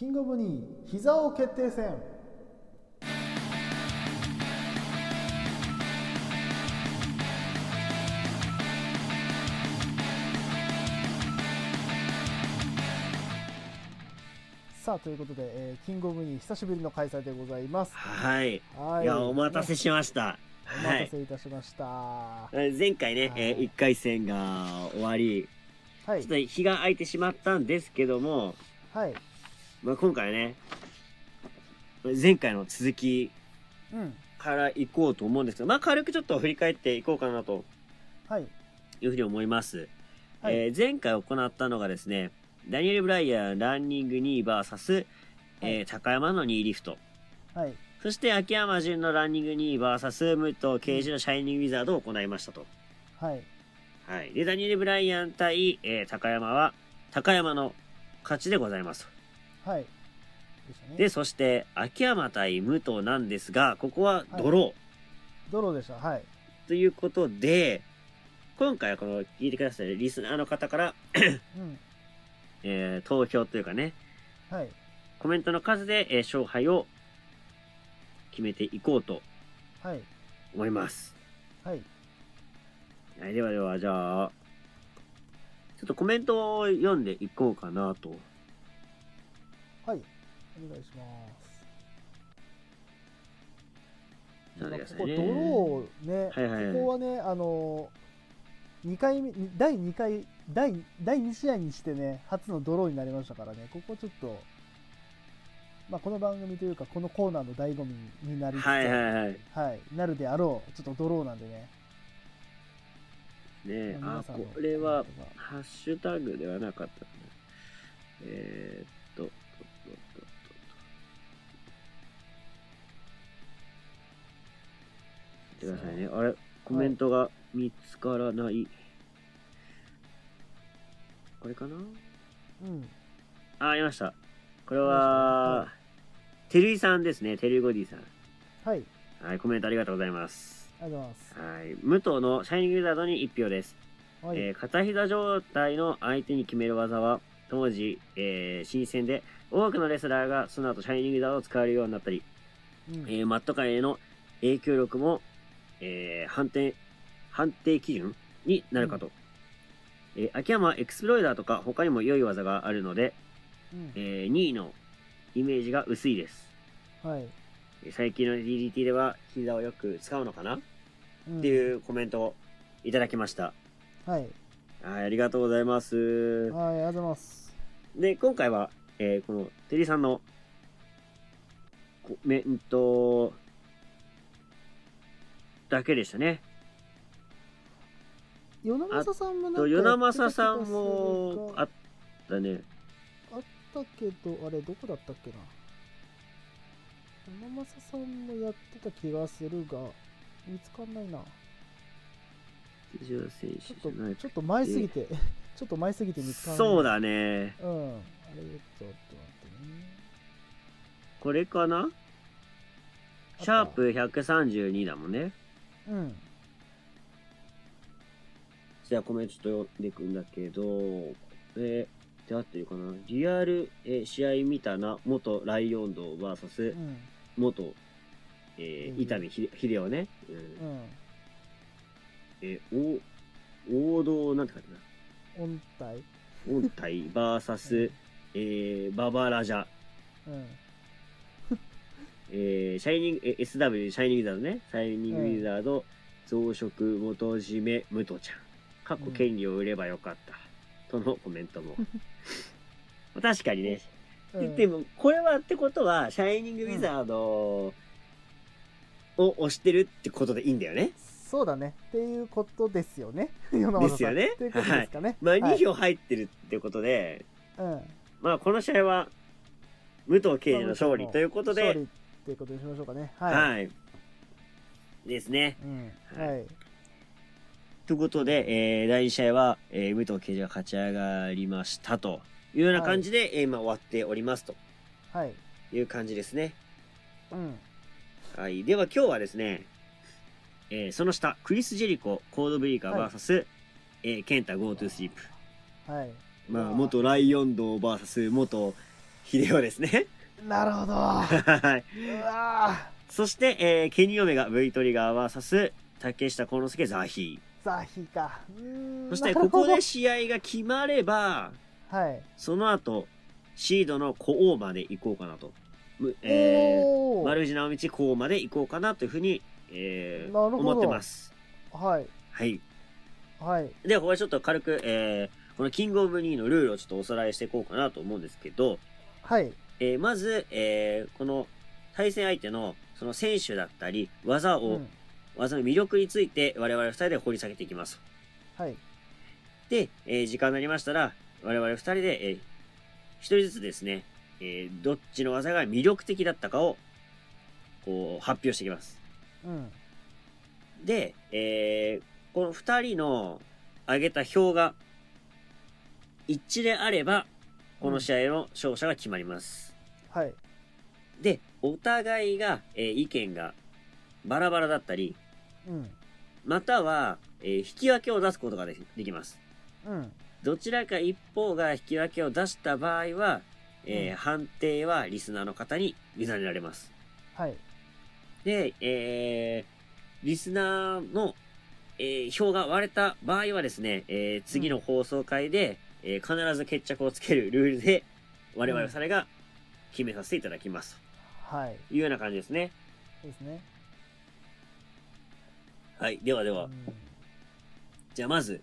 キングオブニー膝王決定戦さあということで、えーキングオブニー久しぶりの開催でございます。はい。はい。や、お待たせしました。おはい。待たせいたしました。は前回ね、はい。え1回戦が終わり、い。ちょっと日が空いてしまったんですけども、はいまあ、今回ね、前回の続きうんから行こうと思うんですけど、まあ、軽くちょっと振り返っていこうかなとはいいうふうに思います。はいえー前回行ったのがですね、ダニエル・ブライアンランニング2 VS、えー高山の2リフト。はいそして秋山純のランニング2 VS 武藤刑事のシャイニングウィザードを行いましたと。はいはい。で、ダニエル・ブライアン対、えー高山は、高山の勝ちでございますと。はい。でね。で、そして、秋山対武藤なんですが、ここはドロー。ドローでした。はい。ということで、今回はこの聞いてくださいリスナーの方から、うん。えー投票というかね、はい。コメントの数で、えー勝敗を決めていこうとはい。思います。はい。はい、ではでは、じゃあ、ちょっとコメントを読んでいこうかなと。はいお願いします。ここドローね、はいはいはい。ここはねあの2回目第2回第第2試合にしてね初のドローになりましたからね。ここちょっとまあこの番組というかこのコーナーの醍醐味になりつつはいはいはい。ねはいなるであろうちょっとドローなんでね。え、あ皆、さんのこれはハッシュタグではなかった。えー、っってくださいね。あれ、コメントが見つからない。これかな？うんあ、ありました。これはは、てるいさんですね。てるいゴディさん。はいはい、コメントありがとうございます。ありがとうございますはい、武藤のシャイニングウィザードに1票です。はい、えー片膝状態の相手に決める技は、当時、えー新戦で多くのレスラーがその後シャイニングウィザードを使えるようになったり、うんえーマット界への影響力も、えー判定、判定基準になるかと。えー秋山はエクスプロイダーとか他にも良い技があるので、うんえ2位のイメージが薄いです。はい、えー最近の DDT では膝をよく使うのかな、うんっていうコメントをいただきました。はいはい、ありがとうございます。はいありがとうございますで、今回は、えーこの、テリーさんの、コメント、だけでしたね。与那正さんもなんかと、与那正さんも、があったね。あったけど、あれ、どこだったっけな。山正さんもやってた気がするが、見つかんないな。ちょっと、ちょっと前すぎて、ちょっと前すぎて見つかんない。そう。だね。うん。あれ、ちょっと待ってね。これかな？シャープ132だもんね。うん。じゃあコメントちょっと読んでいくんだけど、これ、で合ってるかな？リアル、えー試合見たな、元ライオンド VS うん。元、えー、うん伊丹秀秀夫ね。うんうん。えー、お王道、なんて書いてあ音体。る音体 VS、えー、ババラジャ。うん。えー、シャイニング、え SW、シャイニングウィザードね。シャイニングウィザード、増殖元締め、武藤ちゃん。かっこ権利を売ればよかった。とのコメントも。確かにね。うんでも、これはってことは、シャイニングウィザードを押してるってことでいいんだよね。そうだね。っていうことですよね。ですよねっていうことですかね。まあ、はい2票入ってるってことで、うん。まあ、この試合は、武藤敬司の勝利ということで、っていうことにしましょうかね。はい。はい。ですね。うん。ははいい。ということで、えー第2試合は、えー武藤敬司が勝ち上がりましたというような感じで、えー今終わっておりますとはい。いう感じですね。うん。はい。では今日はですね、えーその下、クリス・ジェリコ、コードブリーカー VS、えーケンタ・ゴートゥースリープ。はい。まあ、元ライオン道 VS 元ヒデオですね。なるほど。うはい。わそして、えーケニーオメガ V トリガー VS 竹下幸之介ザヒーザヒーんー。そして、ここで試合が決まれば、はい。その後、シードの古王まで行こうかなと。むえー、丸藤直道古王まで行こうかなというふうに、えー思ってます。はい。はい。はい。では、ここでちょっと軽く、えー、このキングオブニーのルールをちょっとおさらいしていこうかなと思うんですけど、はい。えーまず、えーこの対戦相手のその選手だったり、技を、うん技の魅力について我々二人で掘り下げていきます。はい。で、えー時間になりましたら、我々二人で、えー一人ずつですね、えーどっちの技が魅力的だったかを、こう、発表していきます。うん。で、えーこの二人の上げた票が一致であれば、この試合の勝者が決まります。はい。で、お互いが、えー意見がバラバラだったり、うん。または、えー引き分けを出すことができます。うん。どちらか一方が引き分けを出した場合は、えーうん判定はリスナーの方に委ねられます。はい。で、えーリスナーの、えー票が割れた場合はですね、えー次の放送回で、えー必ず決着をつけるルールで、我々それが決めさせていただきます。はい。というような感じですね。ですね。はい。ではでは、うんじゃあまず、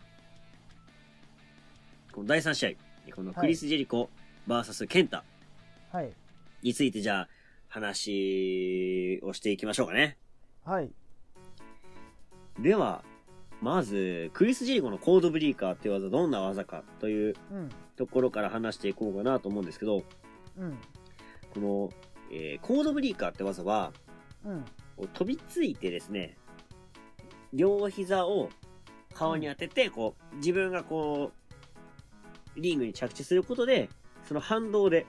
この第3試合、このクリス・ジェリコ VS ケンタはい。についてじゃあ話をしていきましょうかね。はい。では、まず、クリス・ジェリコのコードブリーカーっていう技どんな技かといううん。ところから話していこうかなと思うんですけど、うん。この、えーコードブリーカーって技は、うん。飛びついてですね、両膝を顔に当てて、こう、自分がこう、リングに着地することで、その反動で、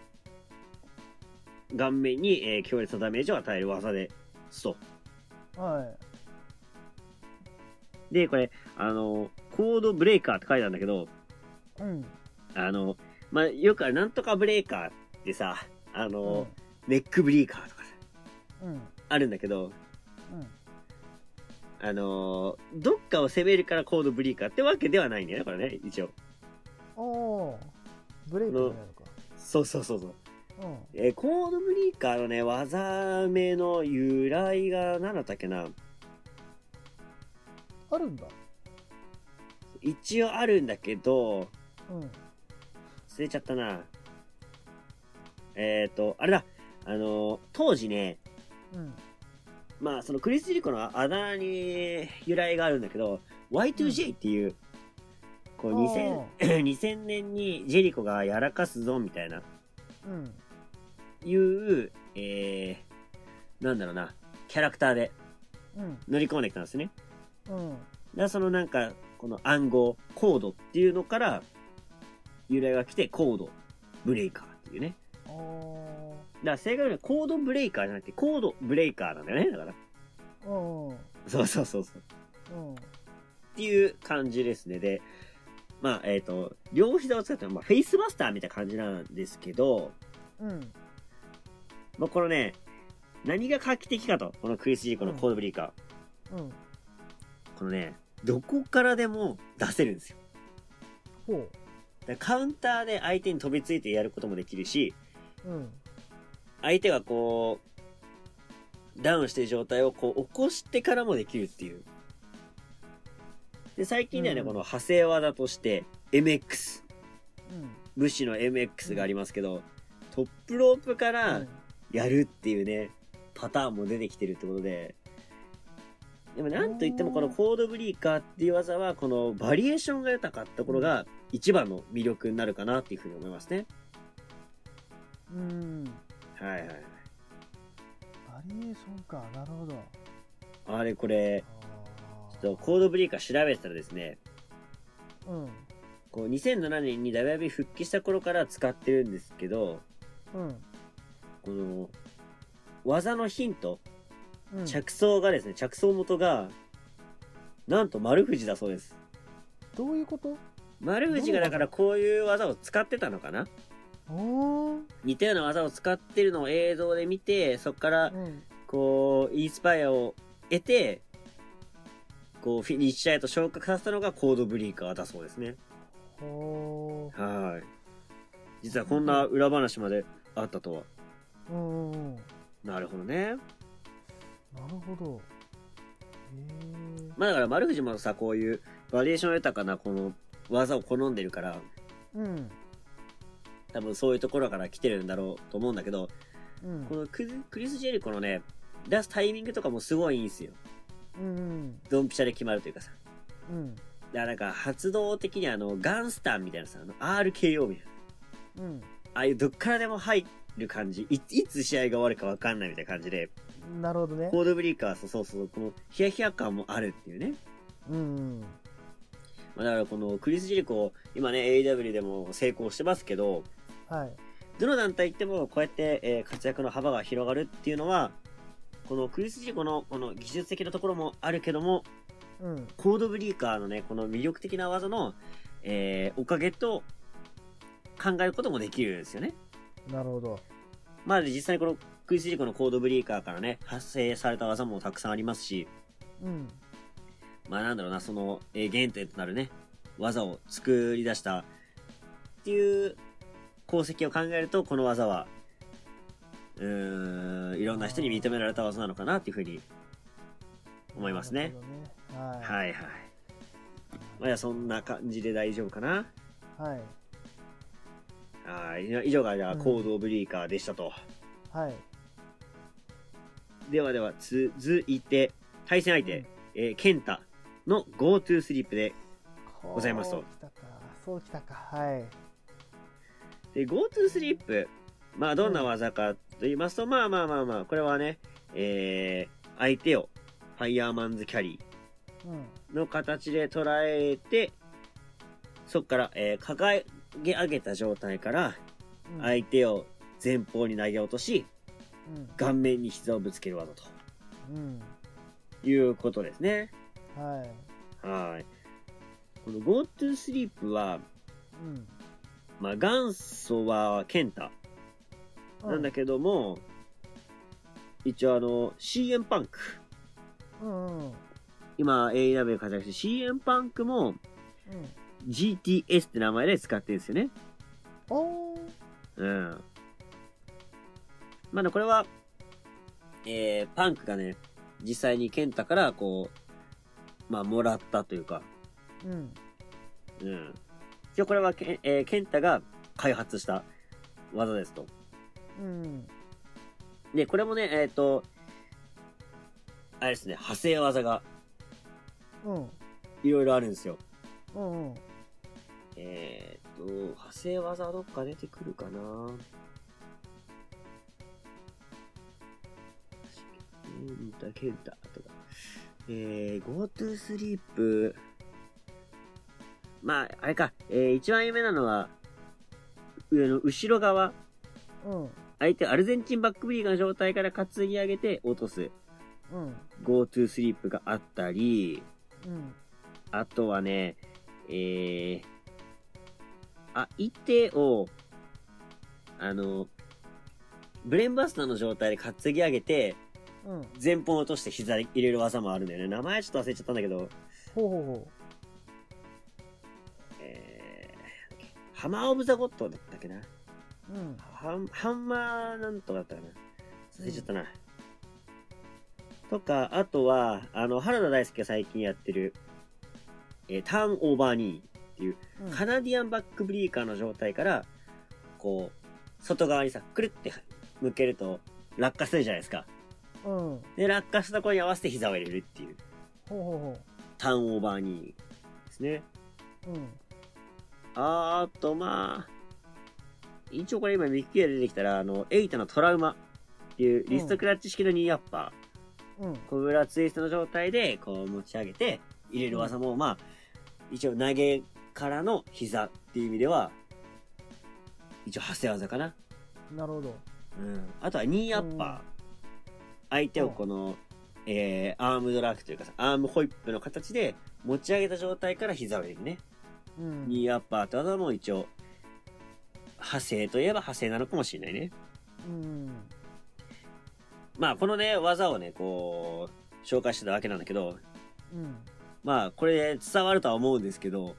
顔面に、えー強烈なダメージを与える技ですと。はで、これ、あの、コードブレーカーって書いてあるんだけど、い。うん。あの、まあ、よくあるなんとかブレーカーってさ、あの、ネックブリーカーとかさ。あるんだけど、うん。あのーどっかを攻めるからコードブリーカーってわけではないんだよね、これね、一応。おー。ブレイクになか。そうそうそうそう。うん。えーコードブリーカーのね、技名の由来が何だったっけなあるんだ。一応あるんだけど、うん。忘れちゃったな。えっ、ー、と、あれだ。あのー当時ね、うん。まあ、そのクリス・ジェリコのあだ名に由来があるんだけど、Y2J っていう、こう2000 2000 年にジェリコがやらかすぞみたいな、うん。いう、えー、なんだろうな、キャラクターでうん。乗り込んできたんですね。うん。だそのなんか、この暗号、コードっていうのから、由来が来て、コード、ブレイカーっていうね。から正確にはコードブレイカーじゃなくて、コードブレイカーなんだよね。だから。ー。うん。うん。そうそうそうそう。っていう感じですね。で、まあ、えっ、と、両膝を使った、まあ、フェイスバスターみたいな感じなんですけど、うん。まあ、このね、何が画期的かと、このクリス・ジーコのコードブレイカー。うん。このね、どこからでも出せるんですよ。ほだからカウンターで相手に飛びついてやることもできるし、う。うん。相手がこう、ダウンしてる状態をこう起こしてからもできるっていう。で、最近ではね、うんこの派生技として、MX、うん。武士の MX がありますけど、トップロープからやるっていうね、パターンも出てきてるってことで、でもなんといってもこのコードブリーカーっていう技は、このバリエーションが豊かってところが一番の魅力になるかなっていうふうに思いますね。うん。はいはいはい。バリエーションか。なるほど。あれこれ、あちょっとコードブリーカー調べてたらですね、うん。こう2007年に WB 復帰した頃から使ってるんですけど、うん。この技のヒント、うん。着想がですね、着想元が、なんと丸藤だそうです。どういうこと？丸藤がだからこういう技を使ってたのかな？似たような技を使ってるのを映像で見て、そこからうんこう、インスパイアを得て、こう、フィニッシャーへと昇格させたのがコードブリーカーだそうですね。ほーはい。実はこんな裏話まであったとは。うんなるほどね。なるほどまあだから丸藤もさ、こういうバリエーション豊かなこの技を好んでるから、うん多分そういうところから来てるんだろうと思うんだけど、うんこのクリス・ジェリコのね、出すタイミングとかもすごいいいんですよ。うんドンピシャで決まるというかさ。うんだからなんか発動的にあの、ガンスタンみたいなさ、あの RKO みたいな。うんああいうどっからでも入る感じ。いいつ試合が終わるかわかんないみたいな感じで、なるほどねコードブリーカーそうそうそう、このヒヤヒヤ感もあるっていうね。うんまあだからこのクリス・ジェリコ、今ね、AEW でも成功してますけど、はい。どの団体行ってもこうやって、えー活躍の幅が広がるっていうのは、このクリス・ジェリコのこの技術的なところもあるけども、うん。コードブリーカーのね、この魅力的な技の、えーおかげと考えることもできるんですよね。なるほど。まあ実際にこのクリス・ジェリコのコードブリーカーからね、発生された技もたくさんありますし、うん。まあなんだろうな、その、えー原点となるね、技を作り出したっていう功績を考えると、この技は、うーん、いろんな人に認められた技なのかなっていうふうに思いますね。ね。はい。はいはい。まあそんな感じで大丈夫かな。はい。はい。以上がじゃあうんコードブリーカーでしたと。はい。ではでは、続いて、対戦相手、えーケンタの GoTo スリープで、ございますと。こう来たか。そうきたか。はいで、GoTo スリープ、まあどんな技かと言いますと、まあまあまあまあ、これはね、えー、相手をファイヤーマンズキャリうん。ーの形で捉えて、そこから、えー、掲げ上げた状態から、うん。相手を前方に投げ落とし、うん。顔面に膝をぶつける技うん。ということですね。はい。はい。この GoTo スリープは、うんまあ元祖はケンタなんだけども、一応あの、CM パンク。うんうん今 AEW で活躍して CM パンクもうん GTS って名前で使ってるんですよね。おーうん。まあね、これは、えー、パンクがね、実際にケンタからこう、まあ、もらったというか、うんうん。一応これはケン、えーケンタが開発した技ですと。うんで、これもね、えっ、と、あれですね、派生技がうんいろいろあるんですよ。うんうんえっ、と、派生技はどっか出てくるかなケンタ、ケンタとか。えー、GoTo スリープ。まあ、あれか、えー、一番有名なのは、上の後ろ側。うん。相手アルゼンチンバックブリーガーの状態から担ぎ上げて落とす。うん。リープがあったり、うん。あとはね、えー、あ、相手を、あの、ブレーンバスターの状態で担ぎ上げて、うん。前方を落として膝で入れる技もあるんだよね。名前ちょっと忘れちゃったんだけど、ほうほうほえハマーオブザゴッドだったっけな。ううんハンハンマーなんとかだったかな。忘れちゃったな。とか、あとは、あの、原田大輔が最近やってる、えーターンオーバーニーっていう、うんカナディアンバックブリーカーの状態から、こう、外側にさ、くるって向けると、落下するじゃないですか。うんで、落下したところに合わせて膝を入れるっていう、ほうほうほターンオーバーニーですね。ううんあーと、まあ、一応これ今、ウィキペディアで出てきたら、あの、エイタのトラウマっていうリストクラッチ式のニーアッパー、うんコブラツイストの状態で、こう持ち上げて、入れる技も、まあ、一応投げからの膝っていう意味では、一応派生技かな。なるほどうん。あとはニーアッパー。相手をこの、えー、アームドラックというかさ、アームホイップの形で持ち上げた状態から膝を入れるね。うん。ニーアッパーって技も一応、派生といえば派生なのかもしれないね。うん。まあ、このね、技をね、こう、紹介してたわけなんだけど、うん。まあ、これで伝わるとは思うんですけど、うん。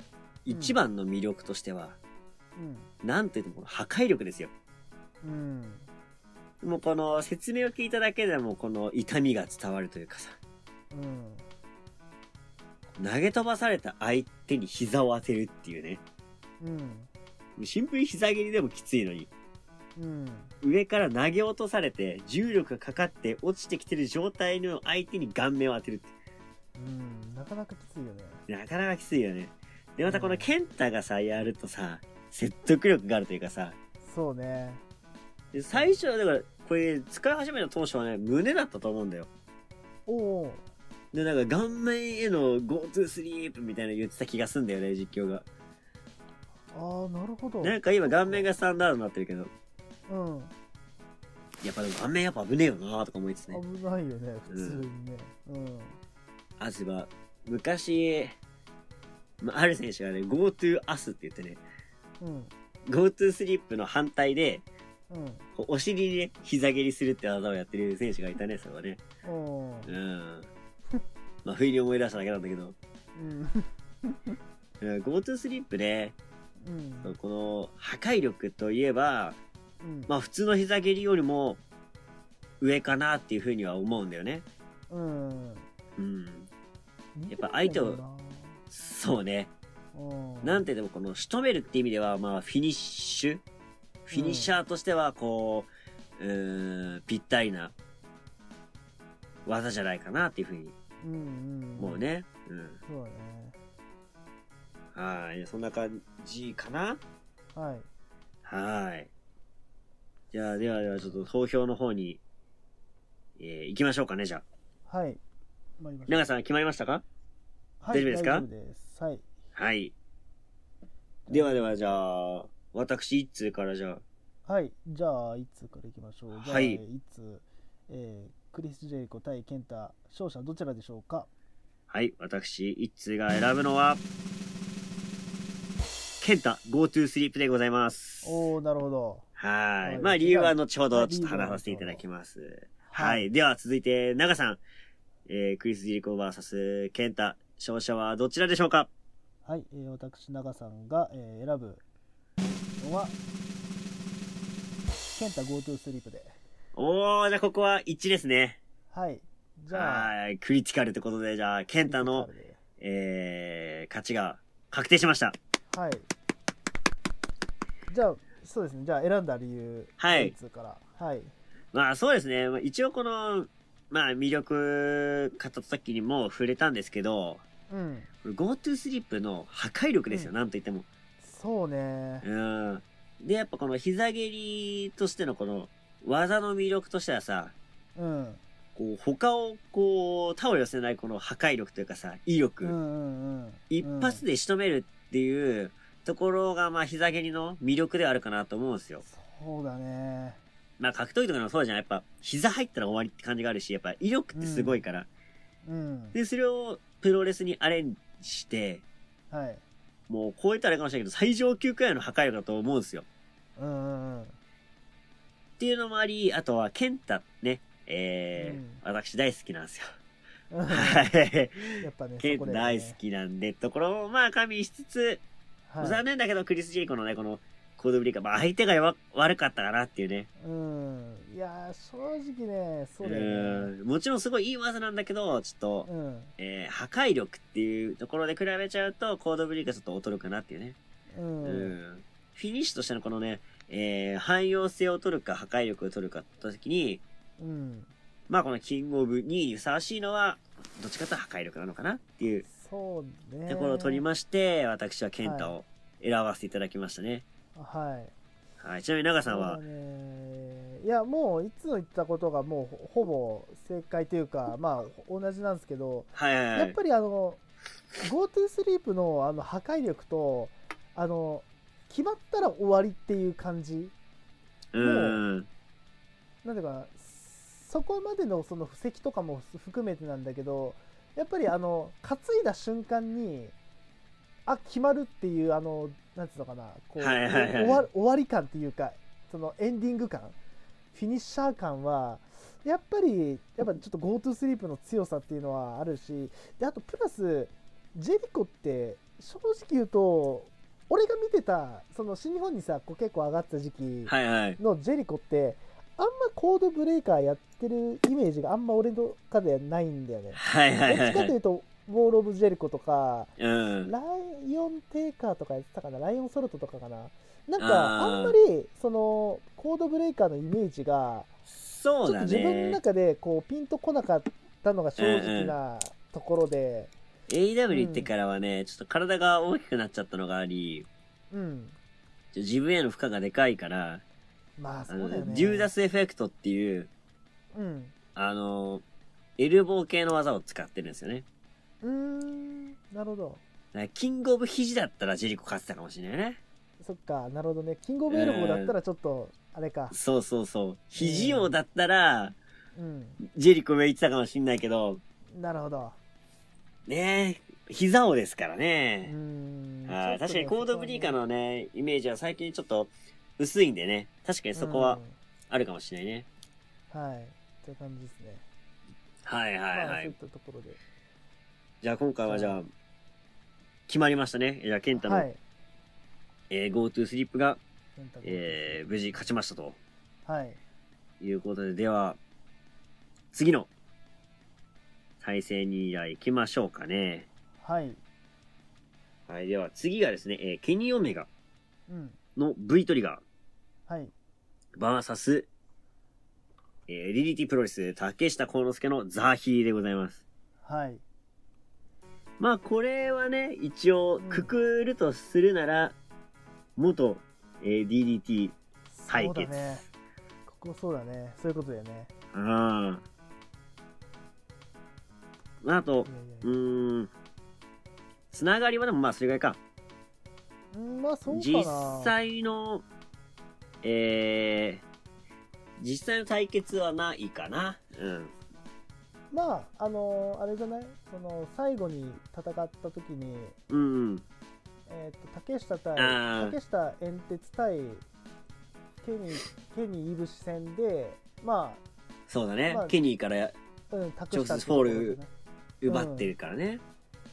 一番の魅力としては、なんといってもこの破壊力ですよ。うん。もうこの説明を聞いただけでもこの痛みが伝わるというかさ、うん投げ飛ばされた相手に膝を当てるっていうね。うん。シンプルに膝蹴りでもきついのに、うん。上から投げ落とされて重力がかかって落ちてきてる状態の相手に顔面を当てるって。うん。なかなかきついよね。なかなかきついよね。で、またこのケンタがさ、やるとさ、説得力があるというかさ、そうね。で最初はだから、これ使い始めた当初はね、胸だったと思うんだよ。おおで、なんか顔面への Go to sleep みたいなの言ってた気がすんだよね、実況が。ああなるほど。なんか今顔面がスタンダードになってるけど、うん。やっぱでも顔面やっぱ危ねえよなとか思いつつね。危ないよね普通にね。うん。あそういえば、昔、まあある選手がね、Go to us って言ってね、うん、Go to sleep の反対で、うん、お尻にね、膝蹴りするって技をやってる選手がいたね、それはね。おーうん。まあ、不意に思い出しただけなんだけど。うん、うん Go to sleep ね、うん、この破壊力といえば、うん、まあ普通の膝蹴りよりも上かなっていうふうには思うんだよね。うん、うん。やっぱ相手をそうね。なうん、てでもこの仕留めるって意味では、まあフィニッシュ？フィニッシャーとしては、こう、うーん、ぴったりな技じゃないかなっていうふうにうん、うん、思うね。うん。そうだね。はい。そんな感じかな？はい。はい。じゃあ、ではではちょっと投票の方に、えー、行きましょうかね、じゃあ。はい。参りましょう。長さん決まりましたか？はい大丈夫ですか？大丈夫です。はい。はい。ではでは、じゃあ、私一通からじゃあ、はい。じゃあいつからいきましょう。じゃあ、はいいつ、えー、クリス・ジェリコ対ケンタ勝者どちらでしょうか？はい、私一通が選ぶのは、ケンタ GoTo スリープでございます。おおなるほどはい。はいまあ理由は後ほはいどちょっと話させていただきます。ははいい。では続いて、長さん。えー、クリス・ジリコ VS ケンタ。勝者はどちらでしょうか？はい、えー、私長さんが、えー、選ぶのはケンタ GoTo スリープでおー、じゃあここは一致ですね。はいじゃあはい。クリティカルってことで、じゃあ、ケンタの、えー、勝ちが確定しました。はいじゃあそうですねじゃあ選んだ理由はいからはいまあそうですね。まあ一応この、まあ魅力語った時にも触れたんですけど、うん GoTo スリップの破壊力ですよ、うんなんと言っても。そうねうん。で、やっぱこの膝蹴りとしてのこの技の魅力としてはさ、うんこう他をこう、他を寄せないこの破壊力というかさ、威力。うんうんうん一発で仕留めるっていうところがまあ膝蹴りの魅力ではあるかなと思うんですよ。そうだねまあ格闘技とかでもそうじゃん。やっぱ膝入ったら終わりって感じがあるし、やっぱ威力ってすごいから。うんで、それをプロレスにアレンジして、はいもうこう言ったらあれかもしれないけど、最上級くらいの破壊力だと思うんですよ。うんうんうんっていうのもあり、あとは、ケンタね、えーうん私大好きなんですよ。うんはい。やっぱねケンタ大好きなんで、ところをまあ加味しつつ、はい残念だけどクリス・ジェリコのね、このコードブリーカー、まあ相手が弱悪かったかなっていうね。うんいやー正直ねそうだよねうんもちろんすごいいい技なんだけど、ちょっと、うんえー破壊力っていうところで比べちゃうと、コードブリーカーちょっと劣るかなっていうね。ううんん。フィニッシュとしてのこのね、えー汎用性を取るか破壊力を取るかって時に、うんまあこのキングオブ2位にふさわしいのは、どっちかというと破壊力なのかなっていうところを取りまして、私はケンタを選ばせていただきましたね。はいはい。ちなみに長さんは？いやもういつも言ったことがもうほほぼ正解というかまあ同じなんですけどはいはいはい。やっぱりあの GoTo スリープのあの破壊力とあの決まったら終わりっていう感じうん。なんていうかなそこまでのその布石とかも含めてなんだけどやっぱりあの担いだ瞬間にあ決まるっていうあのなんつうのかなこう、はいはいはい終わ終わり感っていうかそのエンディング感フィニッシャー感はやっぱりやっぱちょっと GoTo スリープの強さっていうのはあるしであとプラスジェリコって正直言うと俺が見てたその新日本にさこう結構上がってた時期はいはい。のジェリコってあんまコードブレーカーやってるイメージがあんま俺の中ではないんだよね。はいはいどっちかはいはい。というと、ウォール・オブ・ジェリコとか、うん。ライオン・テイカーとかやってたかな、ライオン・ソルトとかかな？なんか、あんまり、その、コードブレーカーのイメージが、そうだちょっと自分のね。中で、こう、ピンとこなかったのが正直なところで、AW 行ってからはね、ちょっと体が大きくなっちゃったのがあり、うん。自分への負荷がでかいから、まあ、あそうだよね。のデューダスエフェクトっていう、うん。あの、エルボー系の技を使ってるんですよね。うーん、なるほど。キングオブ肘だったらジェリコ勝ってたかもしれないね。そっか、なるほどね。キングオブエルボーだったらちょっと、あれか。そうそうそう。肘王だったら、うん。ジェリコ上行ってたかもしれないけど、なるほど。ねえ、膝王ですからね。ん。はい確かにコードブリーカーののね、イメージは最近ちょっと薄いんでね。確かにそこはあるかもしれないね。うんはい。という感じですね。はいはいまあ、はいっ。たところで。じゃあ今回はじゃあ、決まりましたね。じゃあ、ケンタの、はい。えー、GoTo スリップが、えー、無事勝ちましたとはい。いうことで、では、次の対戦に行きましょうかね。はい。はい、では次がですね、えーケニーオメガうん。の V トリガはい。ー、バーサス、えー、リリティプロレス、竹下幸之助のザーヒーでございます。はい。まあ、これはね、一応、くくるとするなら、元、えー DDT 対決。そうだね。ここそうだね。そういうことだよね。ああ。あとい、やうん、つながりはでもまあそれぐらいか。うんまあそうか実な。際の、えー、実際の対決はないかな。うん。まあ、あのーあれじゃない？その、最後に戦った時に、うんうん。えっ、と、竹下対、あー竹下煙鉄対、ケニー、ケニーいぶし戦で、まそうだね。まあケニーからあ、うん、託直接フォール奪ってるからね。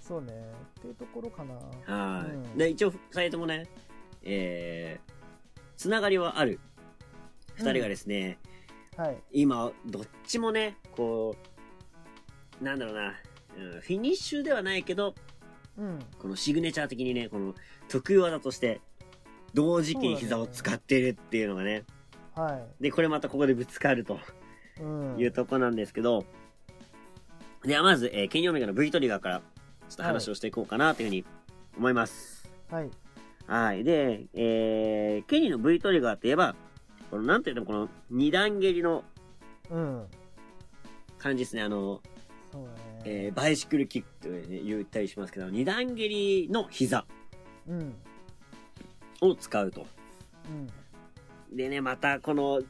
そうね。っていうところかな。はい、うんで、一応、二人ともね、えー、つながりはある。二人がですね、はい。今、どっちもね、こう、なんだろうな、うん、フィニッシュではないけど、うん。このシグネチャー的にね、この得意技として、同時期に膝を使ってるっていうのがね、はで、これまたここでぶつかるとい。うん。いうとこなんですけど、ではまず、えーケニーオメガの V トリガーから、ちょっと話をしていこうかなというふうに思います。はい。はい。で、えー、ケニーの V トリガーといえば、この、なんていうの、この二段蹴りのうん。感じですね。あの、そうだね。えーバイシクルキックと、ね、言ったりしますけど、二段蹴りの膝うん。を使うと。うん。でね、またこの、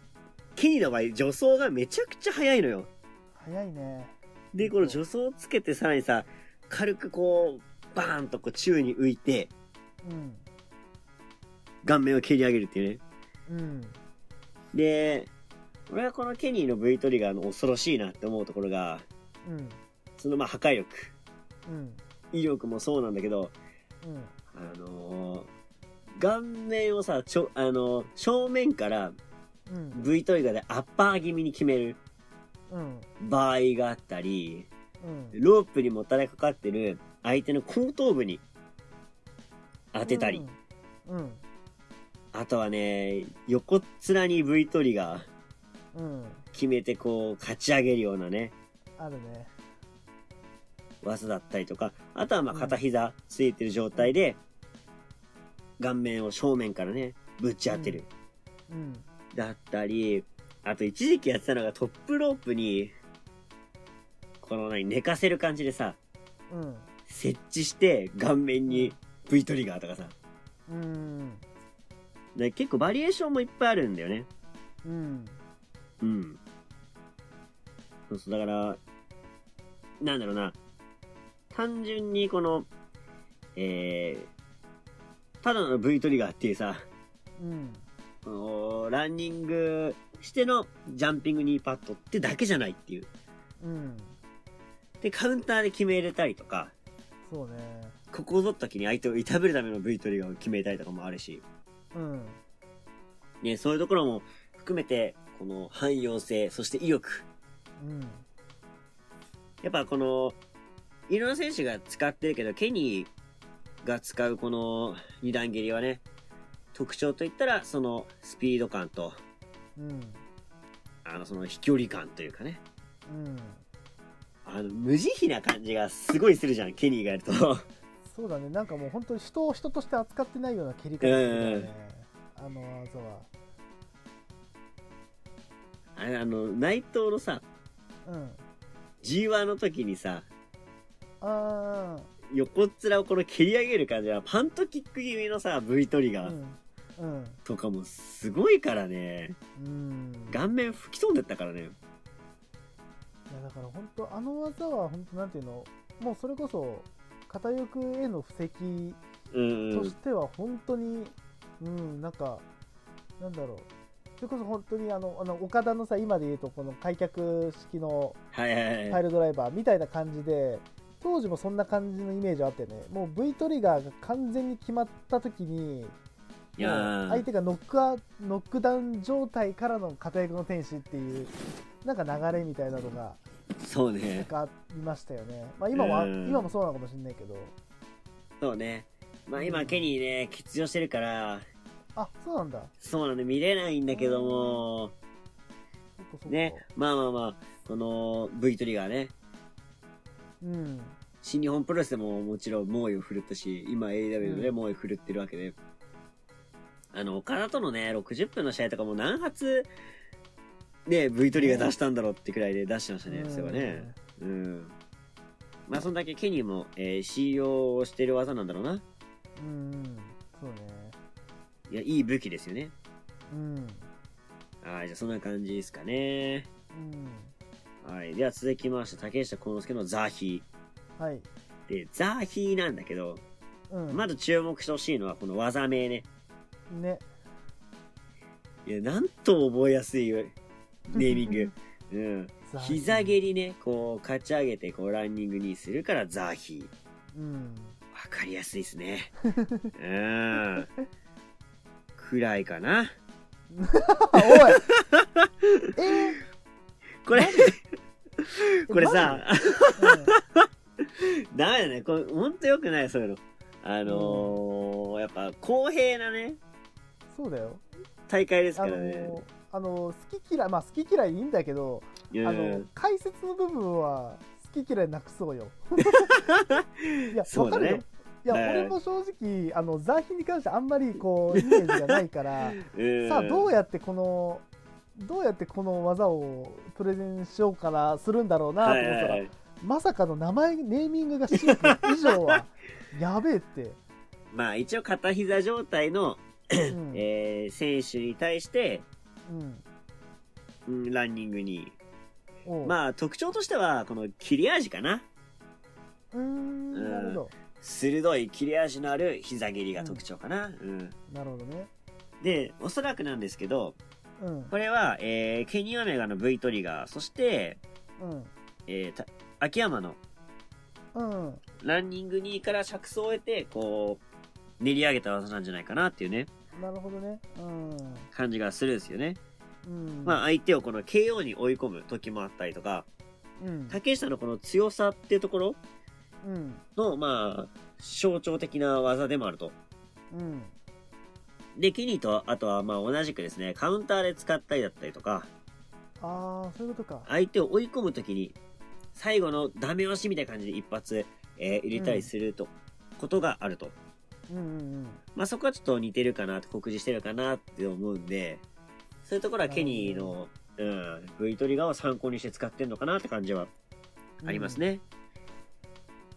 ケニーの場合、助走がめちゃくちゃ速いのよ。早いね。で、この助走をつけてさらにさ、軽くこう、バーンとこう宙に浮いて、うん。顔面を蹴り上げるっていうね。うん。で、俺はこのケニーの V トリガーの恐ろしいなって思うところが、うん。そのまあ破壊力、うん。威力もそうなんだけど、うん。あのー顔面をさ、ちょ、あのー正面からうん。V トリガーでアッパー気味に決めるうん。場合があったり、うん。ロープにもたれかかってる相手の後頭部に当てたり、うん。うん。あとはね、横っ面に V トリガーうん。決めてこう、勝ち上げるようなね、あるね。技だったりとか、あとはまあ片膝ついてる状態で、顔面を正面からね、ぶち当てる。うん。だったり、あと一時期やってたのがトップロープに、この何、寝かせる感じでさ、うん。設置して顔面に V トリガーとかさ、うん。で結構バリエーションもいっぱいあるんだよね。うん。うん。そうそう、だから、なんだろうな。単純にこの、えー、ただの V トリガーっていうさ、うん。ランニングしてのジャンピングニーパッドってだけじゃないっていう。うん。で、カウンターで決めれたりとか、そうね。ここを取った時に相手を痛めるための V トリガーを決めたりとかもあるし、うん。ね、そういうところも含めて、この汎用性、そして意欲。うん。やっぱこの、いろんな選手が使ってるけど、ケニーが使うこの二段蹴りはね、特徴といったら、そのスピード感と、うん。あの、その飛距離感というかね、うん。あの、無慈悲な感じがすごいするじゃん、ケニーがやると。そうだね。なんかもう本当に人を人として扱ってないような蹴り方するよね。あの技は。あれ、あの、内藤のさ、うん。G1 の時にさ、あ横っ面をこの蹴り上げる感じは、パントキック気味のさ、V トリあ。ガーうん。うん。とかもすごいからね、うん。顔面吹き飛んでったからね。いやだから本当あの技は本当なんていうのもうそれこそ片翼への布石うんうん。としては本当にうん、なんかなんだろうそれこそ本当にあのあの岡田のさ今で言うとこの開脚式のはいはいはい。ファイルドライバーみたいな感じで当時もそんな感じのイメージあってねもう V トリガーが完全に決まった時に相手がノックアノックダウン状態からの片翼の天使っていうなんか流れみたいなのがそうね。かありましたよね、まあ、今はうん。今もそうなのかもしれないけど。そうね。まあ今、ケニーね、欠場してるから、あそうなんだ。そうなんで見れないんだけども、ね、まあまあまあ、この V トリガーね、うん。新日本プロレスでももちろん猛威を振るったし、今 AW でうん猛威を振るってるわけで、あの、岡田とのね、60分の試合とかも何発、ね、V トリガー出したんだろうってくらいで出してましたね、それはね。うん。まあそんだけケニーも、えー、使用してる技なんだろうな。うんうんそうねいや、いい武器ですよね。うんはい、じゃあそんな感じですかね。うんはい。では続きまして、竹下幸之助のザーヒはいー。で、ザーヒーなんだけど、うんまず注目してほしいのはこの技名ね。ねいや、なんと覚えやすいネーミング。うん。膝蹴りね、こう、勝ち上げて、こう、ランニングにするからザーヒー。うんわかりやすいですね。うん。くらいかな。あ おい え？これ、ー、これさ、ダメだね。これ、ほんと良くない、そういうの。あのー、やっぱ、公平なね、うん、そうだよ。大会ですからね。あの好き嫌いまあ好き嫌いいいんだけど、うん。あの解説の部分は好き嫌いなくそうよ。いやそうだね。わかるよ。いや、はい俺も正直あのザーヒに関してあんまりこうイメージがないから うん。さあどうやってこのどうやってこの技をプレゼンしようかなするんだろうなと思ったら、はい。はいはいまさかの名前ネーミングがシンプル。以上はやべえって、まあ、一応、片膝状態の、うんえー選手に対して、うん。うん、ランニングに。まあ、特徴としては、この切れ味かな。うーんなるほど。鋭い切れ味のある膝蹴りが特徴かな。うん。なるほどね。で、おそらくなんですけど、うん。これは、えーケニー・オメガの V トリガー、そして、うん。えーた秋山のうん。ランニング2から着想を得て、こう、練り上げた技なんじゃないかなっていうね、なるほどね。うん。感じがするんですよね。うん。まあ、相手をこの KO に追い込む時もあったりとか、うん。竹下のこの強さっていうところうん。の、まあ、象徴的な技でもあると。うん。で、ケニーと、あとはまあ同じくですね、カウンターで使ったりだったりとか、ああそういうことか。相手を追い込む時に、最後のダメ押しみたいな感じで一発、えー入れたりすると、ことがあると。うんうんまあそこはちょっと似てるかなって、告示してるかなって思うんで、そういうところはケニーの、うん、V トリガーを参考にして使ってんのかなって感じはうんありますね。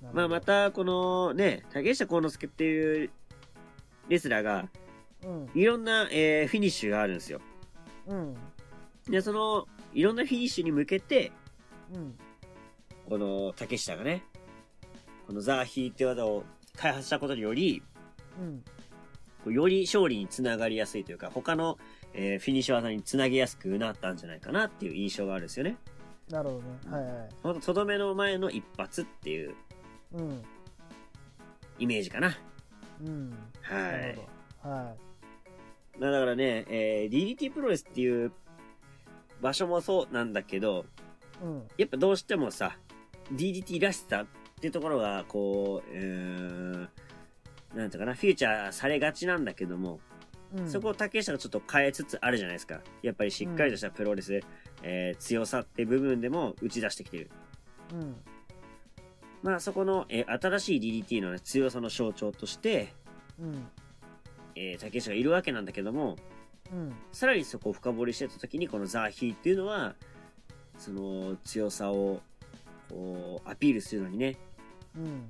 うん。まあまた、このね、竹下幸之助っていうレスラーが、うん。いろんな、えーフィニッシュがあるんですよ。うん。で、その、いろんなフィニッシュに向けて、うん。この竹下がね、このザーヒーって技を開発したことにより、うん。こうより勝利につながりやすいというか、他の、えーフィニッシュ技につなげやすくなったんじゃないかなっていう印象があるんですよね。なるほどね。はいはい。ほんと、とどめの前の一発っていううん。イメージかな。うん。はい。はい。まあだからね、えー DDT プロレスっていう場所もそうなんだけど、うん。やっぱどうしてもさ、DDT らしさっていうところが、こう、うーん、なんていうかな、フィーチャーされがちなんだけども、うん、そこを竹下がちょっと変えつつあるじゃないですか。やっぱりしっかりとしたプロレス、えー強さって部分でも打ち出してきてる。うん。まあそこの、えー新しい DDT の、ね、強さの象徴として、うん。えー竹下がいるわけなんだけども、うん。さらにそこを深掘りしてた時にこのザーヒーっていうのは、その強さをこうアピールするのにね、うん。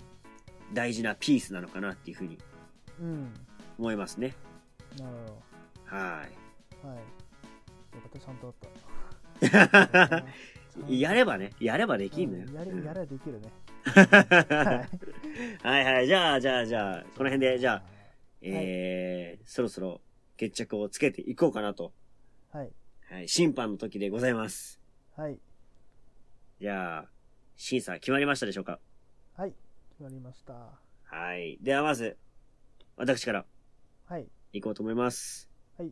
大事なピースなのかなっていうふうにうん。思いますね。なるはい。ほど。はい。よかった、ちゃんとあった。やればね、やればできんのよ。うんやれ、やればできるね。は はいいはい。じゃあ、じゃあ、じゃあ、この辺で、じゃあ、えー、そろそろ決着をつけていこうかなと。はい。はい。審判の時でございます。はい。じゃあ、審査決まりましたでしょうか？はい。決まりました。はい。ではまず、私からはい。行こうと思います。はい。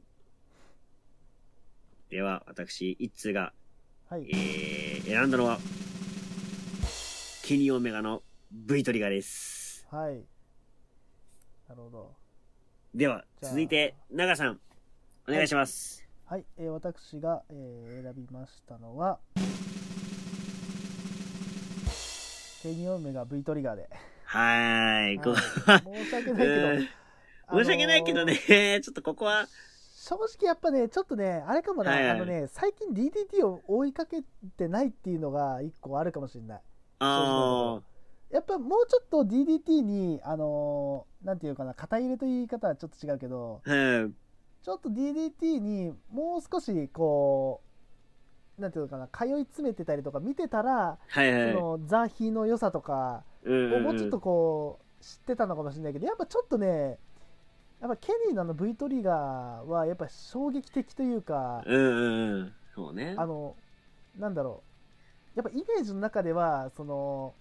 では、私、一通が、はい。えー、選んだのは、ケニーオメガの V トリガーです。はい。なるほど。では、続いて、長さん、お願いします。はい。えー私が、えー選びましたのは、ケニオメガ V トリガーで。はーい。こはい申し訳ないけど、うん申し訳ないけどね、ちょっとここは、正直やっぱね、ちょっとね、あれかもな、はいはいあのね、最近 DDT を追いかけてないっていうのが一個あるかもしれない。あやっぱもうちょっと DDT に、あのーなんていうかな、肩入れという言い方はちょっと違うけど、ー、うん。ちょっと DDT にもう少しこう、なんていうのかな、通い詰めてたりとか見てたら、はいはい。そのザ・ヒの良さとかをもうちょっとこう、知ってたのかもしれないけど、やっぱちょっとね、やっぱケニーのあの V トリガーはやっぱ衝撃的というか、うんうんうん。そうね。あの、なんだろう、やっぱイメージの中では、その、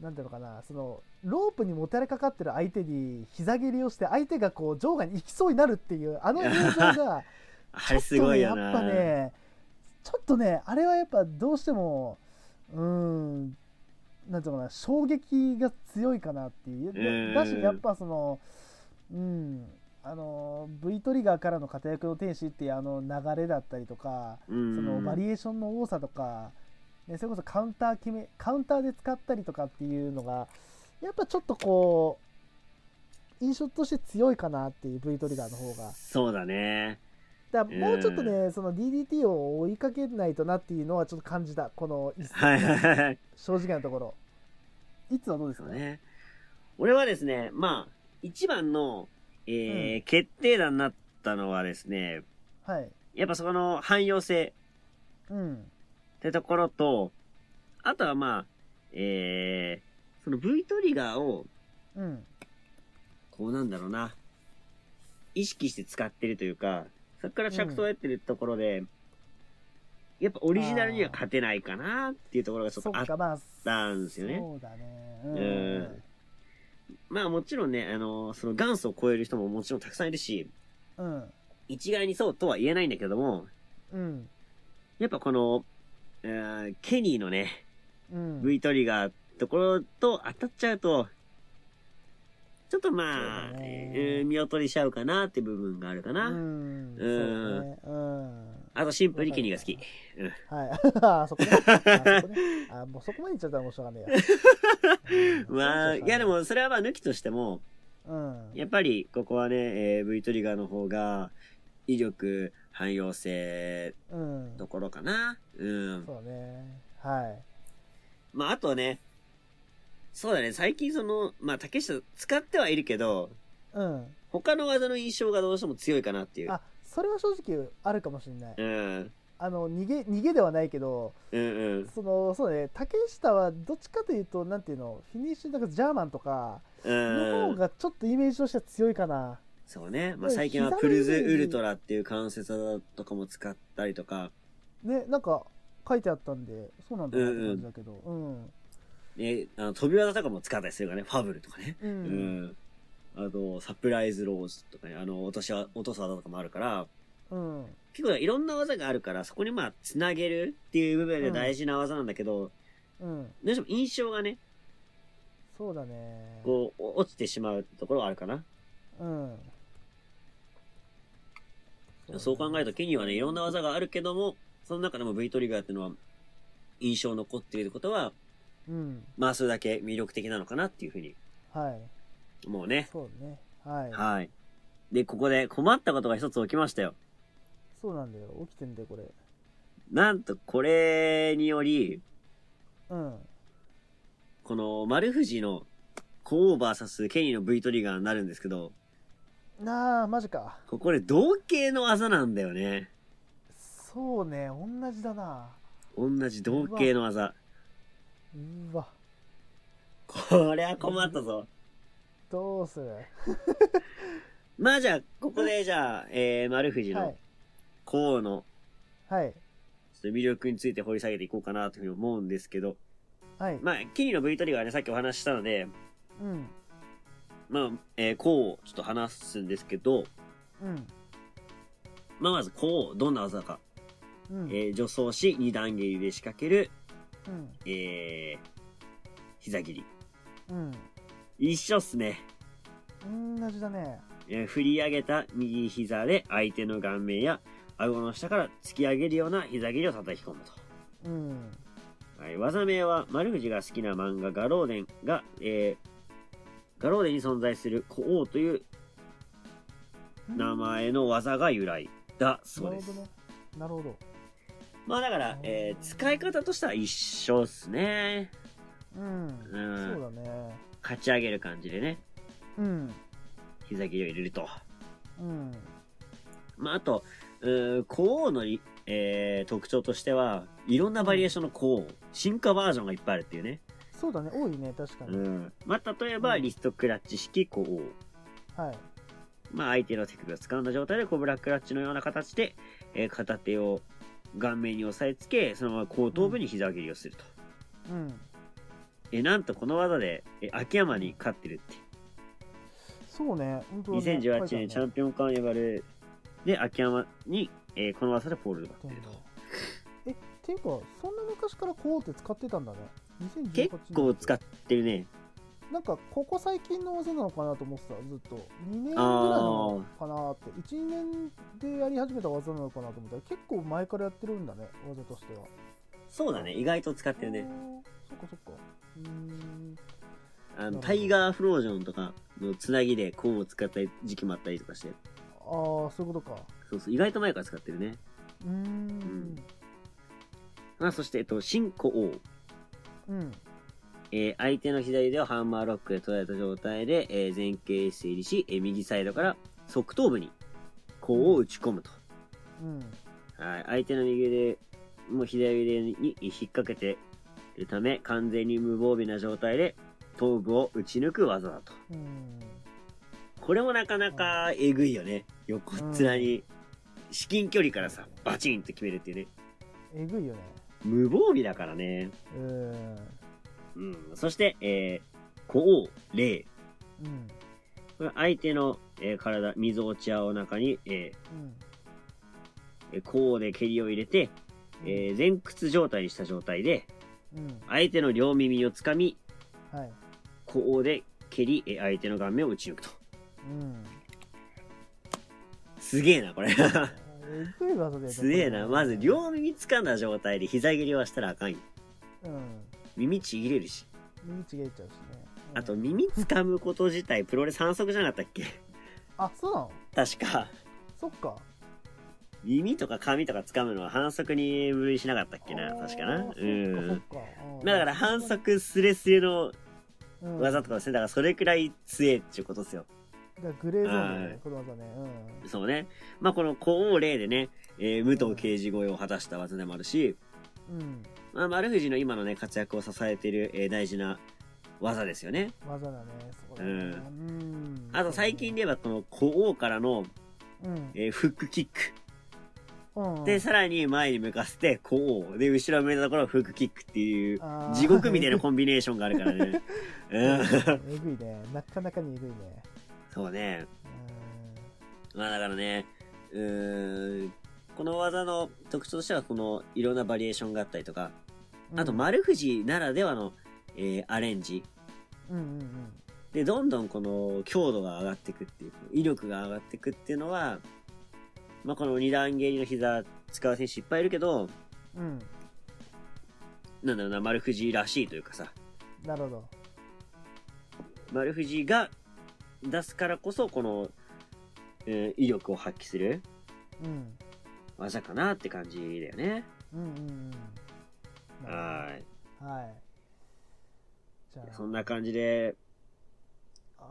なんていうのかな、その、ロープにもたれかかってる相手に膝蹴りをして、相手がこう、場外に行きそうになるっていう、あの映像が、あれすごいよな。ちょっとね、やっぱね、ちょっとね、あれはやっぱどうしても、うーん、なんていうのかな、衝撃が強いかなっていう。でうんだし、やっぱその、うん、あの、V トリガーからの片役の天使っていうあの流れだったりとか、うん、そのバリエーションの多さとか、ね、それこそカウンター決め、カウンターで使ったりとかっていうのが、やっぱちょっとこう、印象として強いかなっていう V トリガーの方が。そうだね。だからもうちょっとね、その DDT を追いかけないとなっていうのはちょっと感じた、この一戦はいはいはい。正直なところ。いつはどうですかそうね。俺はですね、まあ、一番の、えー決定打になったのはですね、はい。やっぱそこの汎用性うん。ってところと、あとはまあ、えー、その V トリガーを、うん。こうなんだろうな、意識して使ってるというか、そこから着想を得てるところで、やっぱオリジナルには勝てないかなっていうところがちょっとあったんですよね。そうだね。ううんまあもちろんね、あの、その元祖を超える人ももちろんたくさんいるし、うん。一概にそうとは言えないんだけども、うん。やっぱこの、えーケニーのね、うん。V トリガーところと当たっちゃうと、ちょっとまあ、えー見劣りしちゃうかなって部分があるかな。うん。そうね。うん。あとシンプルにケニーが好き。うん。はい。あそこね。あそこね。あ、もうそこまで言っちゃったら面白かんねえや。まあ、いやで、もそれはまあ抜きとしても、うん。やっぱりここはね、えー V トリガーの方が、威力、汎用性、うん。ところかな。うん。そうね。はい。まあ、あとはね、そうだね、最近その、まあ、竹下使ってはいるけど、うん。他の技の印象がどうしても強いかなっていう。あ、それは正直あるかもしれない。うん。あの、逃げ、逃げではないけど、うんうん。その、そうね、竹下はどっちかというと、なんていうの、フィニッシュ、だからジャーマンとか、の方がちょっとイメージとしては強いかな。そうね。まあ最近は膝のプルージウルトラっていう関節技とかも使ったりとか、ね、なんか書いてあったんで、そうなんだなって感じだけど。うん。ね、あの飛び技とかも使ったりするからね。ファブルとかね。う。うんん。あと、サプライズローズとかね、あの、落としは、落とす技とかもあるから、うん。結構いろんな技があるから、そこにまあ、つなげるっていう部分で大事な技なんだけど、うん。どうしても印象がね、そうだね。こう、お落ちてしまうところがあるかな。うん。そう考えると、ケニーはね、いろんな技があるけども、その中でも V トリガーっていうのは、印象残っていることは、うん。まあ、それだけ魅力的なのかなっていうふうにはい。思うね。そうね。はい。はい。で、ここで困ったことが一つ起きましたよ。そうなんだよ。起きてんだよ、これ。なんと、これにより、うん。この丸藤のコーバーサスケニーの V トリガーになるんですけど、なあ、マジか。ここで同型の技なんだよね。そうね、同じだな。同じ同型の技。うわ。これは困ったぞ。どうする？まあじゃあ、ここでじゃあ、えー、丸藤のはい。コーのはい。ちょっと魅力について掘り下げていこうかなというふうに思うんですけど、はい。まあ、ケニーの V トリガーね、さっきお話ししたので、うん。まあ、えー、こうをちょっと話すんですけど、うん。まあ、まずこう、どんな技か。うん。えー、助走し、二段蹴りで仕掛ける、うん。えー、膝切り。うん。一緒っすね。同じだね。えー振り上げた右膝で相手の顔面や顎の下から突き上げるような膝切りを叩き込むうん。と。はい、技名は丸藤が好きな漫画ガローデンが、えー、ガローデンに存在する古王という名前の技が由来だそうです。なるほどね。なるほど。まあだから、えー使い方としては一緒っすね。うん。うんそうだね。勝ち上げる感じでね、うん。膝切りを入れると。うん。まああと、うー古王のい、えー特徴としては、いろんなバリエーションの古王、進化バージョンがいっぱいあるっていうね。そうだね。多いね。確かに。うん。まあ例えば、うんリストクラッチ式古王。はい。まあ相手の手首を掴んだ状態でコブラクラッチのような形で、えー片手を顔面に押さえつけ、そのまま後頭部に膝蹴りをすると。うん。え、なんとこの技で、え秋山に勝ってるって。そうね。本当だね2018年チャンピオンカーニバルで秋山に、えーこの技でポールが勝ってると。え、っていうか、そんな昔からこうって使ってたんだね。2018年結構使ってるね。なんか、ここ最近の技なのかなと思ってた、ずっと。2年ぐらいなのかなって。1、2年でやり始めた技なのかなと思ったら、結構前からやってるんだね、技としては。そうだね、意外と使ってるね。そっかそっか。うーん。あの、タイガーフロージョンとかのつなぎでコーンを使った時期もあったりとかして。ああ、そういうことか。そうそう、意外と前から使ってるね。うーん。まあ、そして、えっと、新古王。うん。えー相手の左手をハンマーロックで捉えた状態で、えー前傾姿勢入りし、えー右サイドから側頭部に、こうを打ち込むと。うん。はい。相手の右腕も左腕に引っ掛けているため、完全に無防備な状態で頭部を打ち抜く技だと。うん。これもなかなかえぐいよね。横っ面に、至近距離からさ、バチンと決めるっていうね。えぐいよね。無防備だからね。うーん。うん。そして、えー、こう、霊。うん。これ相手の、えー体、溝落ち合う中に、えうん。ーえー、こうで蹴りを入れて、えー前屈状態にした状態で、うん。相手の両耳をつかみ、はい。こうで蹴り、えー相手の顔面を打ち抜くと。うん。すげえな、これ。すげえな。まず、両耳つかんだ状態で膝蹴りはしたらあかんよ。うん。耳ちぎれるし。耳ちげっちゃうしね。うんあと、耳つかむこと自体、プロレス反則じゃなかったっけ？あ、そうなの？確か。そっか。耳とか髪とか掴むのは反則に分類しなかったっけな？確かな？うん。だから反則スレスレのうん技とかですね。だからそれくらい強えっていうことですよ。グレーゾーンだこの技ね。そうね。まあこの古王霊でね、えー武藤刑事超えを果たした技でもあるし、うん。うん。まあ丸藤の今のね、活躍を支えている、えー大事な技ですよね。技だね。そうだね。うん。あと最近で言えばこの古王からの、うん。えーフックキック。うん。で、さらに前に向かせて、こう。で、後ろを向いたところ、フックキックっていう地獄みたいなコンビネーションがあるからね。うん。えぐいね。なかなかにえぐいね。そうね。うまあだからね、うーん、この技の特徴としては、このいろんなバリエーションがあったりとか、ん。あと丸藤ならではの、えーアレンジ。うんうんうん。で、どんどんこの強度が上がっていくっていう、威力が上がっていくっていうのは、まあこの二段蹴りの膝使う選手いっぱいいるけど、うん。なんだろうな、丸藤らしいというかさ、なるほど。丸藤が出すからこそ、この、えー威力を発揮するうん。技かなって感じだよね。うんうんうん。はい。はい。じゃあ。そんな感じで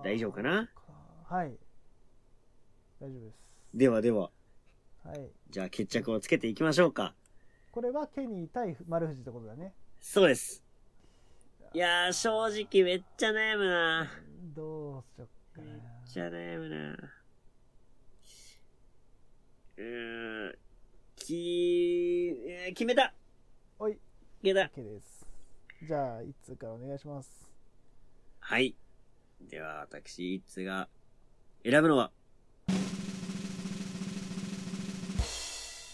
大丈夫かな？はい。大丈夫です。ではでは、はい。じゃあ決着をつけていきましょうか。これはケニー対丸藤ってことだね。そうです。いやー、正直めっちゃ悩むな。どうしよっかめっな。ちゃ悩むな。うーん、きえー決めたおい、決めた OK です。じゃあ、一通からお願いします。はい。では、私、一通が選ぶのは、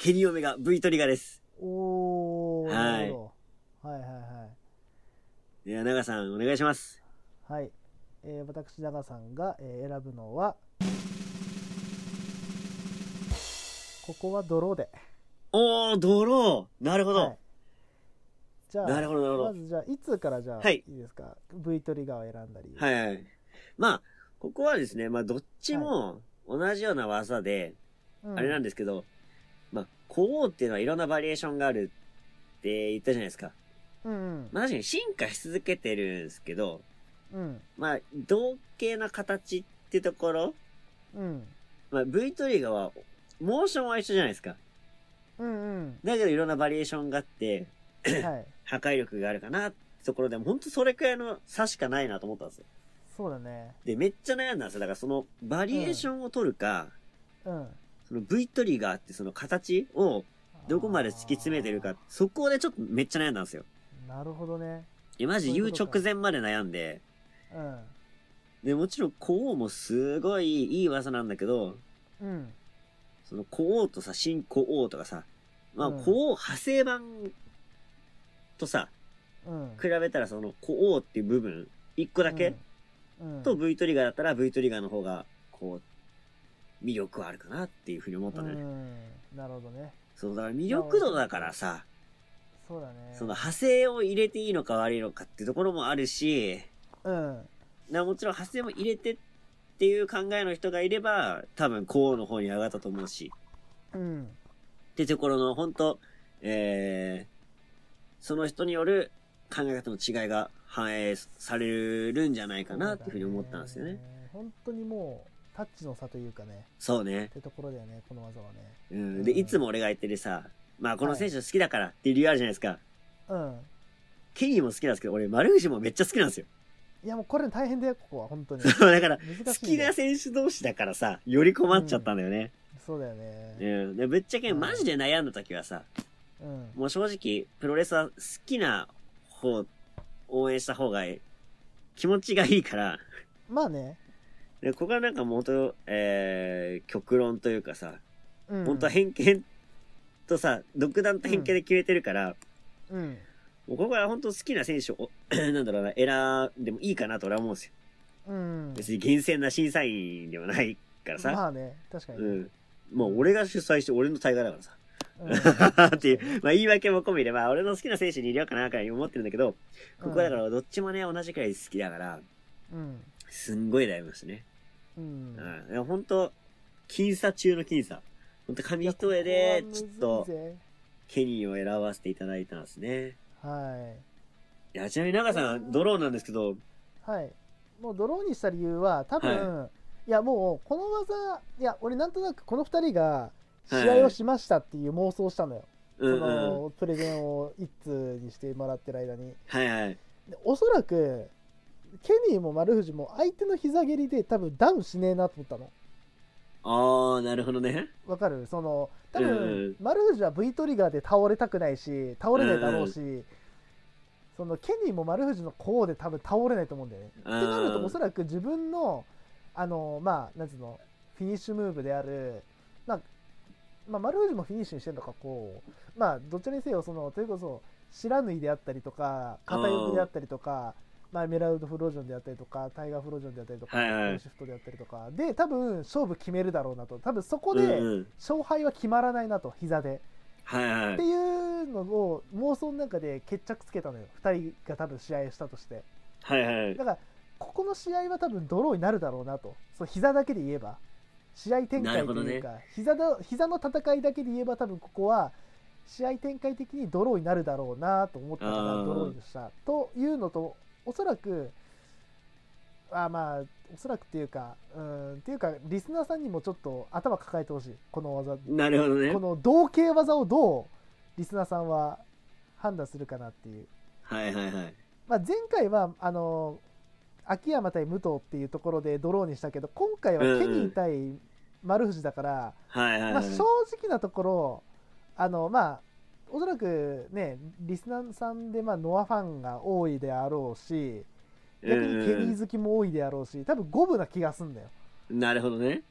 ケニオメガ V トリガーです。おー、はい。はいはいはい。では、長さん、お願いします。はい。えー、私、長さんが、えー選ぶのは、ここはドローで。おー、ドローなるほど。はい。じゃあ、なるほど、なるほど。まずじゃあ、いつからじゃあ、はいいいですか ?V トリガーを選んだり。はいはい。まあ、ここはですね、まあ、どっちも同じような技で、うんあれなんですけど、まあ、こうっていうのはいろんなバリエーションがあるって言ったじゃないですか。うんうん。まあ、確かに進化し続けてるんですけど、うん。まあ、同型な形ってところ、うん。まあ、V トリガーは、モーションは一緒じゃないですか。うんうん。だけどいろんなバリエーションがあって、はい。破壊力があるかなってところで、ほんとそれくらいの差しかないなと思ったんですよ。そうだね。で、めっちゃ悩んだんですよ。だからそのバリエーションを取るか、うん。その V トリガーってその形をどこまで突き詰めてるか、そこでちょっとめっちゃ悩んだんですよ。なるほどね。え、マジ言う直前まで悩んで、うん。で、もちろん、こうもすごいいい技なんだけど、うん。その、こうとさ、新こうとかさ、まあ、うんこう、派生版とさ、うん。比べたらその、こうっていう部分、一個だけ、うん、と V トリガーだったら V トリガーの方が、こう、魅力はあるかなっていうふうに思ったのね。うん。なるほどね。そう、だから魅力度だからさ、そうだね。その派生を入れていいのか悪いのかっていうところもあるし、うん。なもちろん派生も入れてっていう考えの人がいれば、多分こうの方に上がったと思うし、うん。ってところの本当えー、その人による考え方の違いが反映されるんじゃないかなっていうふうに思ったんですよね。ね。本当にもう、タッチの差というかね、そうねっ。てところだよね、この技はね。うん。で、いつも俺が言ってるさ、まあこの選手好きだからっていう理由あるじゃないですか。うん。ケニーも好きなんですけど、俺丸藤もめっちゃ好きなんですよ。いやもうこれ大変だよ、ここは、本当に。だから、好きな選手同士だからさ、より困っちゃったんだよね。そうだよね。うん。で、ぶっちゃけマジで悩んだ時はさ、うん。もう正直、プロレスは好きな方、応援した方が気持ちがいいから、まあね。で、ここはなんかもうと、えー、極論というかさ、うん。本当は偏見とさ、独断と偏見で決めてるから、うん。もうここは本当好きな選手を、なんだろうな、選んでもいいかなと俺は思うんですよ。うん。別に厳選な審査員ではないからさ、まあね、確かに。う。ん。もう俺が主催して俺の大会だからさ。うんっていう、まあ言い訳も込みで、まあ俺の好きな選手に入れようかな、くら思ってるんだけど、ここはだからどっちもね、同じくらい好きだから、うん。すんごい悩みましたね。うん。うん。いや、ほんと、僅差中の僅差。ほんと紙一重で、ちょっと、ケニーを選ばせていただいたんですね。はいや、ちなみに長さん、ドローなんですけど、い。はい。もうドローにした理由は、多分、い、や、もう、この技、いや、俺なんとなくこの二人が試合をしましたっていう妄想をしたのよ。うんうん。その、プレゼンを一通にしてもらってる間に。はいはい。でおそらく、ケニーも丸藤も相手の膝蹴りで多分ダウンしねえなと思ったの。ああ、なるほどね。わかる？その、多分ん、丸藤は V トリガーで倒れたくないし、倒れないだろうし、そのケニーも丸藤のこうで多分倒れないと思うんだよね。ってなると、おそらく自分の、あの、まあ、なんつうの、フィニッシュムーブである、まあ、まあ、丸藤もフィニッシュにしてるのか、こう、まあ、どちらにせよ、その、というこそ、白縫いであったりとか、片翼であったりとか、まあ、エメラルドフロージョンであったりとか、タイガーフロージョンであったりとか、はいはいシフトであったりとか、で、多分、勝負決めるだろうなと。多分、そこうんで、うん。勝敗は決まらないなと、膝で。はいはいって。いうのを妄想の中で決着つけたのよ。2人が多分試合したとして。はいはいだ。から、ここの試合は多分ドローになるだろうなと。そう膝だけで言えば。試合展開というか、膝だ膝の戦いだけで言えば多分ここは、試合展開的にドローになるだろうなと思ったからドローにした。というのと、おそらく、あまあ、おそらくっていうか、うん、っていうか、リスナーさんにもちょっと頭抱えてほしい。この技なるほどねこ。の同型技をどうリスナーさんは判断するかなっていう、はいはいはい。まあ、前回はあの秋山対武藤っていうところでドローにしたけど今回はケニー対丸藤だから、はいはいはい。まあ、正直なところあのまあおそらくねリスナーさんでまあノアファンが多いであろうし逆にケニー好きも多いであろうし多分五分な気がすんだよ。うんなるほどね。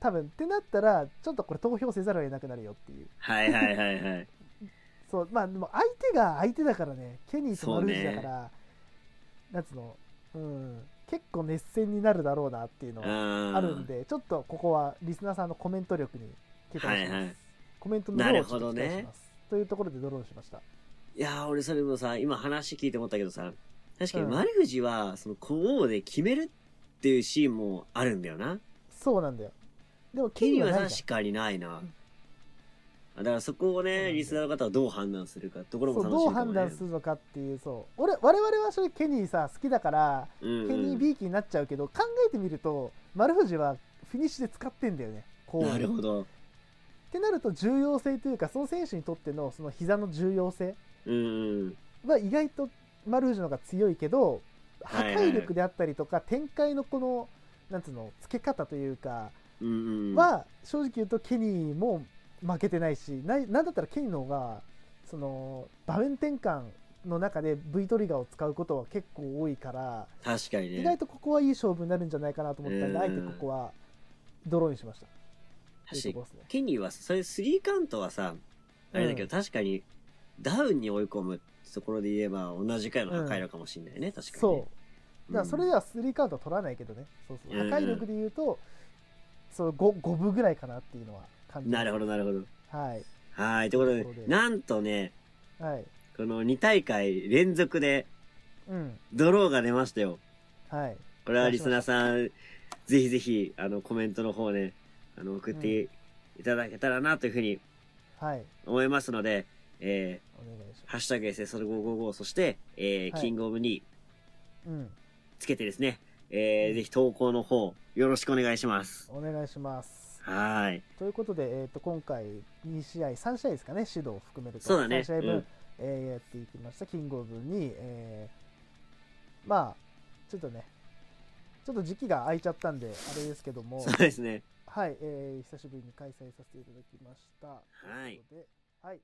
多分。ってなったらちょっとこれ投票せざるを得なくなるよっていう。はいはいはいはい。そうまあでも相手が相手だからね。ケニーと丸藤だから、なんつうの？うん結構熱戦になるだろうなっていうのはああるんでちょっとここはリスナーさんのコメント力に期待します、はいはい。コメントの方を期待します、というところでドローしました。いやー、俺それもさ、今話聞いて思ったけどさ、確かにうん。丸藤は、その、こうで決めるっていうシーンもあるんだよな。そうなんだよ。でもケケニーは確かにないな。あだからそこをね、リスナーの方はどう判断するかところもね。どう判断するのかっていうそう俺我々は正直ケニーさ好きだからうんうんケニー B 期になっちゃうけど考えてみると丸藤はフィニッシュで使ってんだよねこうなるほど。ってなると重要性というかその選手にとってのその膝の重要性。は意外と丸藤の方が強いけど破はいはい壊力であったりとか展開のこのなんつうの付け方というか。は正直言うとケニーも負けてないしないなんだったらケニーの方がその場面転換の中で V トリガーを使うことは結構多いから確かにね。意外とここはいい勝負になるんじゃないかなと思ったんでうん。あえてここはドローにしました。確かに。ケニーは、それスリーカウントはさ、あれだけど、確かに、ダウンに追い込むところで言えば、同じくらいの破壊力かもしれないね、確かに、そう。ね。だからそれではスリーカウントは取らないけどね、そうそう。うん。破壊力で言うと、そう 5, 5分ぐらいかなっていうのは感じなるほど、なるほど。ど。はい。はい。ということでなんとね、はい。この2大会連続でうん。ドローが出ましたよ。はい。これはリスナーさん、ぜひぜひ、あの、コメントの方ね、あの、送っていただけたらなというふうにはい。思いますので、えお願いしー、ハッシュタグ SSL555、そして、えーはいキングオブに。うん。つけてですね、えー、ぜひ投稿の方、よろしくお願いします。お願いします。はーい。ということで、えっ、と、今回2試合、3試合ですかね、指導を含めると。そうだね3試合分、うんえーやっていきました。キングオブに、えーまあ、ちょっとね、ちょっと時期が空いちゃったんで、あれですけども、そうですね。はい、えー久しぶりに開催させていただきました。はいということではい。